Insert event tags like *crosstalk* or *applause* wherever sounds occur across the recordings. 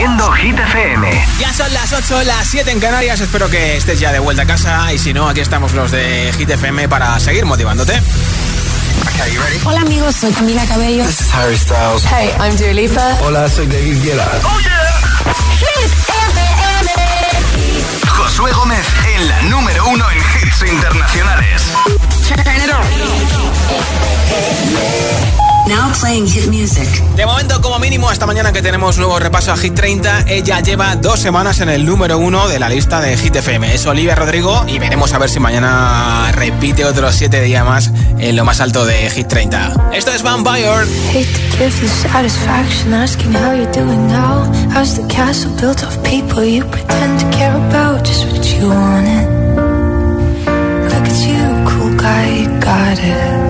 siendo Hit FM. Ya son las 8, las 7 en Canarias. Espero que estés ya de vuelta a casa. Y si no, aquí estamos los de Hit FM para seguir motivándote. Hola amigos, soy Camila Cabello. This is Harry Styles. Hey, I'm Dua Lipa. Hola, soy David Guetta. Oh yeah. Hit FM. Josué Gómez en la número uno en hits internacionales. Now playing hit music. De momento, como mínimo, esta mañana que tenemos nuevo repaso a Hit 30, ella lleva dos semanas en el número uno de la lista de Hit FM. Es Olivia Rodrigo y veremos a ver si mañana repite otros siete días más en lo más alto de Hit 30. Esto es Vampire. Hate to give you satisfaction asking how you're doing now. How's the castle built of people you pretend to care about? Just what you wanted. Look at you, cool guy, you got it.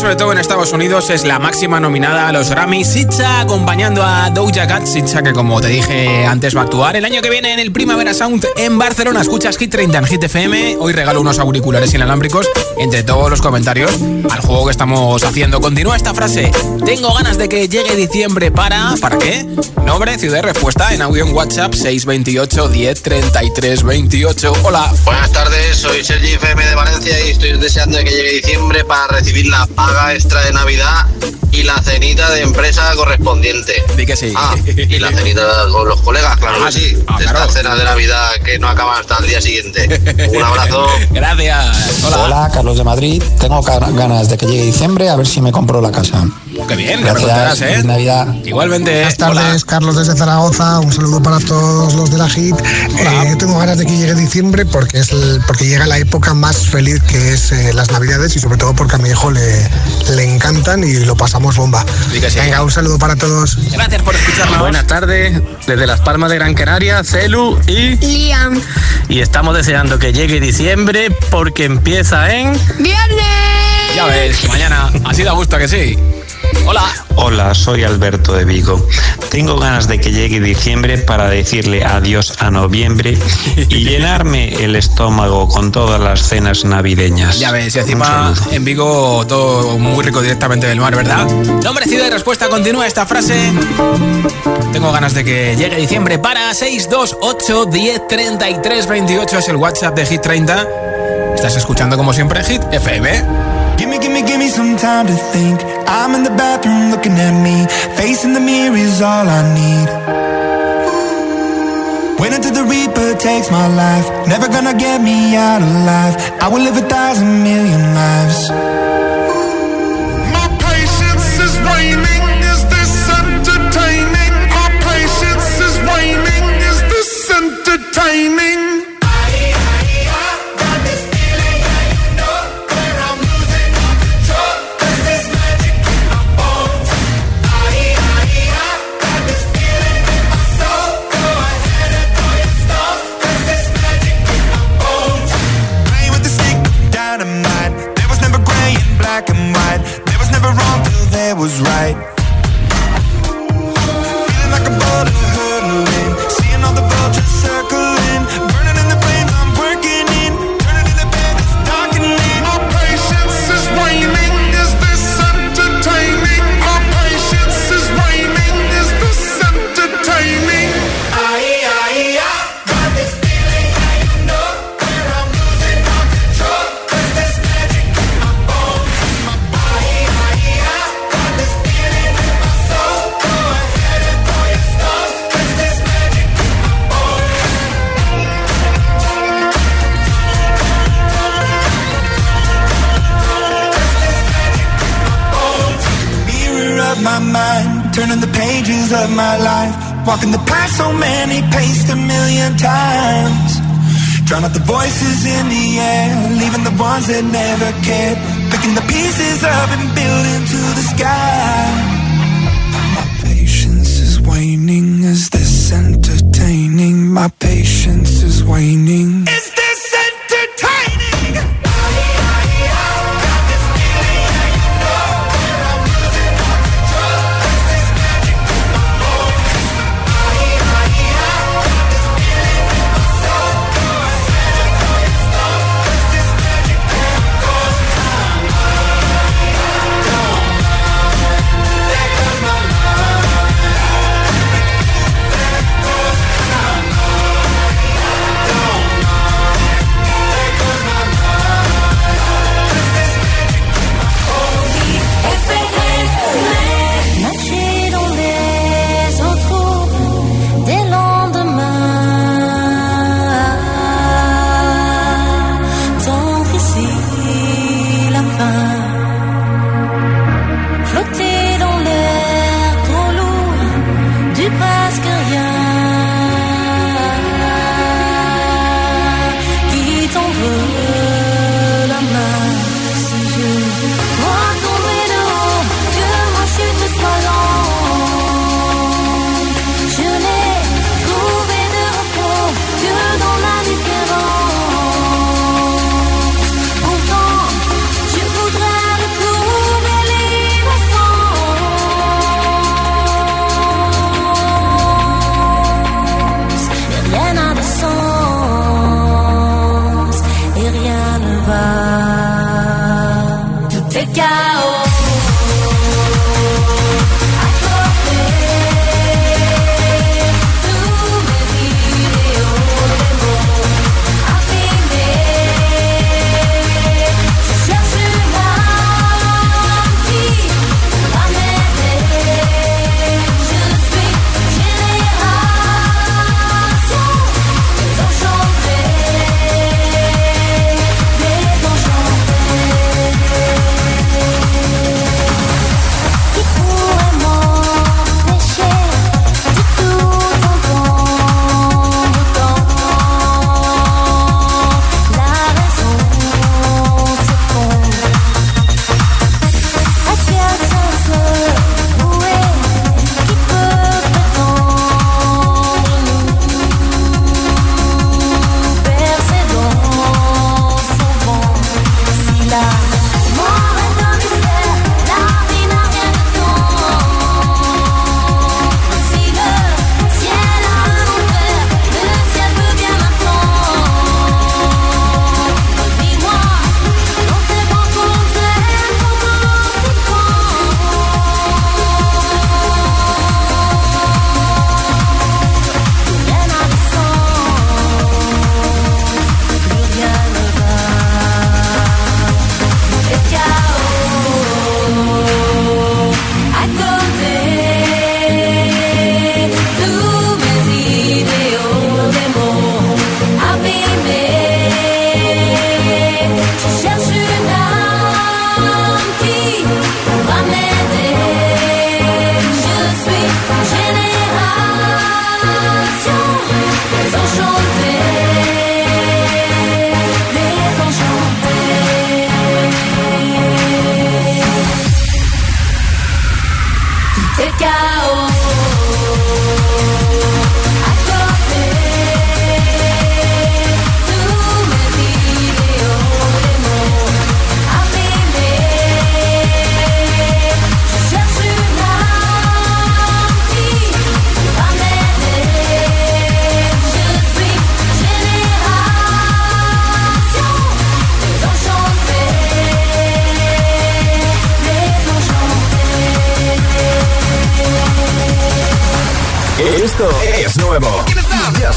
Sobre todo en Estados Unidos, es la máxima nominada a los Grammy. Sitcha acompañando a Doja Cat. Sitcha que, como te dije antes, va a actuar el año que viene en el Primavera Sound en Barcelona. Escuchas Hit 30 en Hit FM. Hoy regalo unos auriculares inalámbricos entre todos los comentarios al juego que estamos haciendo. Continúa esta frase. Tengo ganas de que llegue diciembre para... ¿Para qué? Nombre, ciudad y respuesta en audio en WhatsApp 628 10 33 28. Hola. Buenas tardes, soy Sergi FM de Valencia y estoy deseando que llegue diciembre para recibir la paga extra de Navidad y la cenita de empresa correspondiente. Di que sí. Ah, y la cenita con los colegas, claro Ah, que sí. ah, de claro. estas cenas de Navidad que no acaban hasta el día siguiente. Un abrazo. *laughs* Gracias. Hola. Hola, Carlos de Madrid. Tengo ganas de que llegue diciembre a ver si me compro la casa. Qué bien, me. ¿eh? Navidad. Igualmente. Buenas tardes, Hola. Carlos desde Zaragoza. Un saludo para todos los de la HIT. Eh, yo tengo ganas de que llegue diciembre porque es el- porque llega la época más feliz que es eh, las Navidades y sobre todo porque a mi hijo le, le encantan y lo pasamos bomba. Sí. Venga, un saludo para todos. Gracias por escucharnos. Buenas tardes, desde Las Palmas de Gran Canaria, Celu y Liam. y estamos deseando que llegue diciembre porque empieza en ¡Viernes! Ya ves, mañana. Así da gusto que sí. Hola. Hola, soy Alberto de Vigo. Tengo ganas de que llegue diciembre para decirle adiós a noviembre y *laughs* llenarme el estómago con todas las cenas navideñas. Ya ves, y encima en Vigo todo muy rico directamente del mar, ¿verdad? Nombre, ciudad y respuesta. Continúa esta frase. Tengo ganas de que llegue diciembre para 628 10 33 28 es el WhatsApp de Hit 30. Estás escuchando como siempre Hit FM. Gimme, gimme, gimme some time to think. I'm in the bathroom looking at me. Facing the mirror is all I need. Wait until the Reaper takes my life. Never gonna get me out alive. I will live a thousand million lives. Of my life, walking the path so many paced a million times. Drown out the voices in the air, leaving the ones that never cared, picking the pieces up and building to the sky.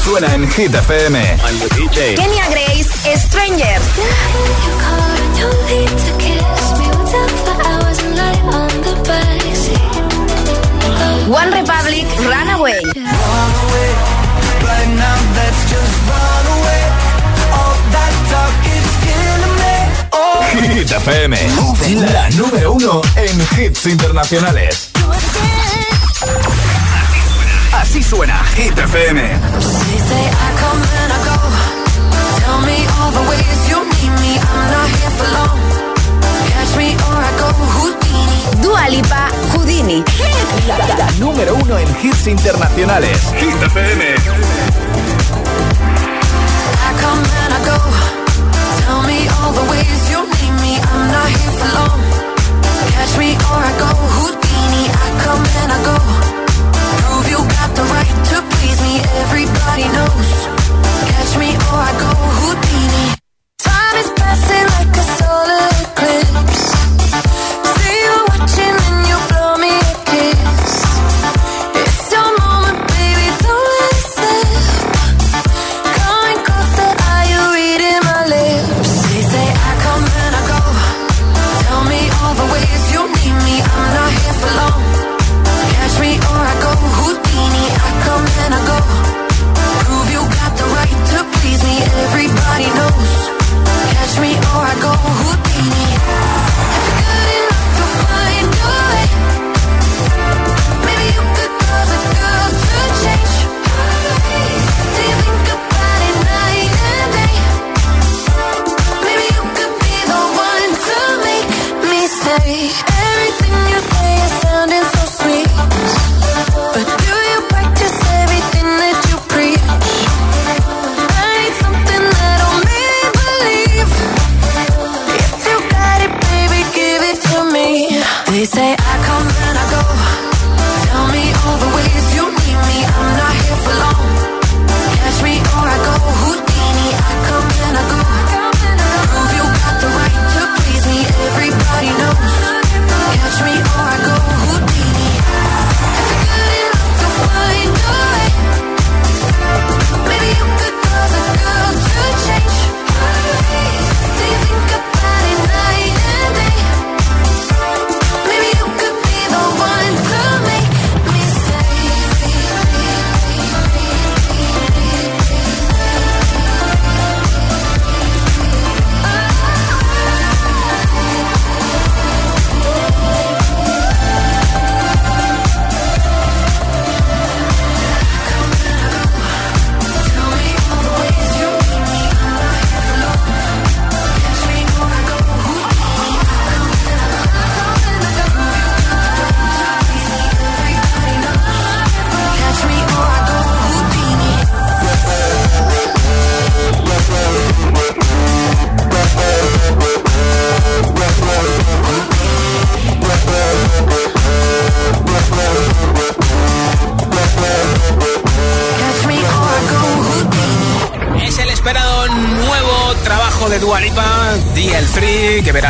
Hit FM. Kenya Grace, Stranger. One Republic, Runaway. Hit FM, la número uno en hits internacionales. Así suena Hit FM. Dua Lipa, Houdini. La, número uno en hits internacionales. Hit FM. I come and I go. Tell me all the ways you need me. I'm not here for long. Catch me or I go Houdini. I come and I go. Prove you got the right to please me. Everybody knows. Catch me or I go Houdini. Time is passing like a solar eclipse. knows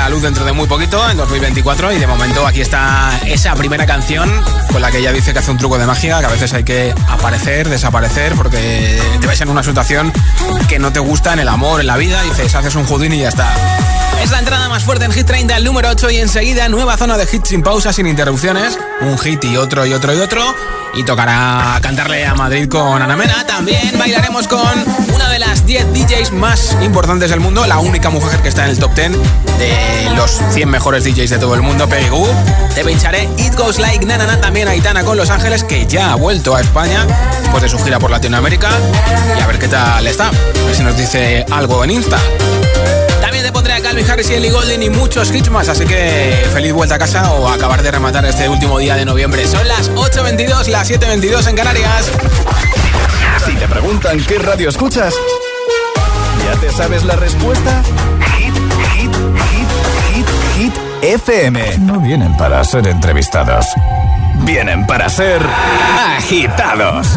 la luz dentro de muy poquito, en 2024. Y de momento aquí está esa primera canción con la que ella dice que hace un truco de magia, que a veces hay que aparecer, desaparecer, porque te ves en una situación que no te gusta en el amor, en la vida. Dices, haces un judín y ya está. Es la entrada más fuerte en Hit 30, el número 8 y enseguida nueva zona de hits sin pausa, sin interrupciones. Un hit y otro y otro y otro. Y tocará cantarle a Madrid con Ana Mena. También bailaremos con una de las 10 DJs más importantes del mundo, la única mujer que está en el top 10 de los 100 mejores DJs de todo el mundo, Peggy Goo. Te pincharé It Goes Like Nana, también Aitana con Los Ángeles, que ya ha vuelto a España después de su gira por Latinoamérica. Y a ver qué tal está. A ver si nos dice algo en Insta. Calvin Harris y Ellie Golden y muchos hits así que feliz vuelta a casa o acabar de rematar este último día de noviembre. Son las 8.22, las 7.22 en Canarias. Si te preguntan qué radio escuchas, ¿ya te sabes la respuesta? Hit, hit, hit, hit, hit, FM. No vienen para ser entrevistados, vienen para ser agitados.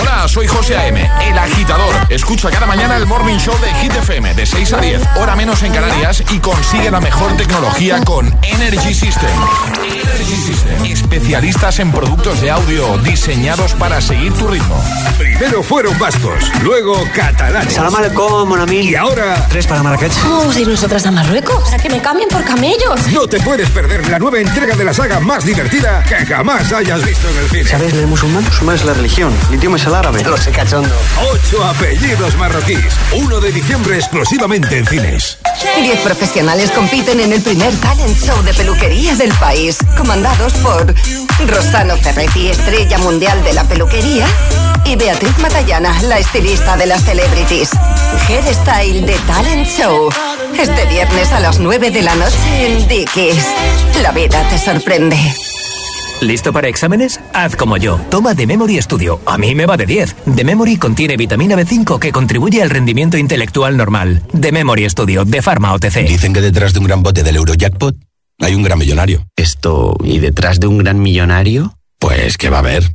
Hola, soy José A.M., el agitador. Escucha cada mañana el Morning Show de Hit FM de 6 a 10, hora menos en Canarias y consigue la mejor tecnología con Energy System. Energy System. Especialistas en productos de audio diseñados para seguir tu ritmo. Primero fueron vascos, luego catalanes. Salam aleikum, mon ami. Y ahora... Tres para Marrakech. Vamos a ir nosotras a Marruecos. ¿A que me cambien por camellos? No te puedes perder la nueva entrega de la saga más divertida que jamás hayas visto en el cine. ¿Sabes de musulmán? Musulmán es la religión. El idioma es el árabe. Lo sé cachondo. Ocho apellidos marroquíes. 1 de diciembre exclusivamente en cines. Diez profesionales compiten en el primer talent show de peluquería del país, comandados por Rosano Ferretti, estrella mundial de la peluquería, y Beatriz Matallana, la estilista de las celebrities. Hairstyle de Talent Show. Este viernes a las 9 de la noche en Dickies. La vida te sorprende. ¿Listo para exámenes? Haz como yo. Toma The Memory Studio. A mí me va de 10. The Memory contiene vitamina B5 que contribuye al rendimiento intelectual normal. The Memory Studio de Pharma OTC. Dicen que detrás de un gran bote del Eurojackpot hay un gran millonario. Esto, ¿y detrás de un gran millonario? Pues que va a haber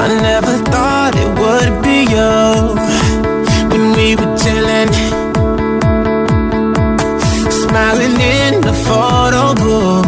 I never thought it would be you when we were chilling, smiling in the photo booth.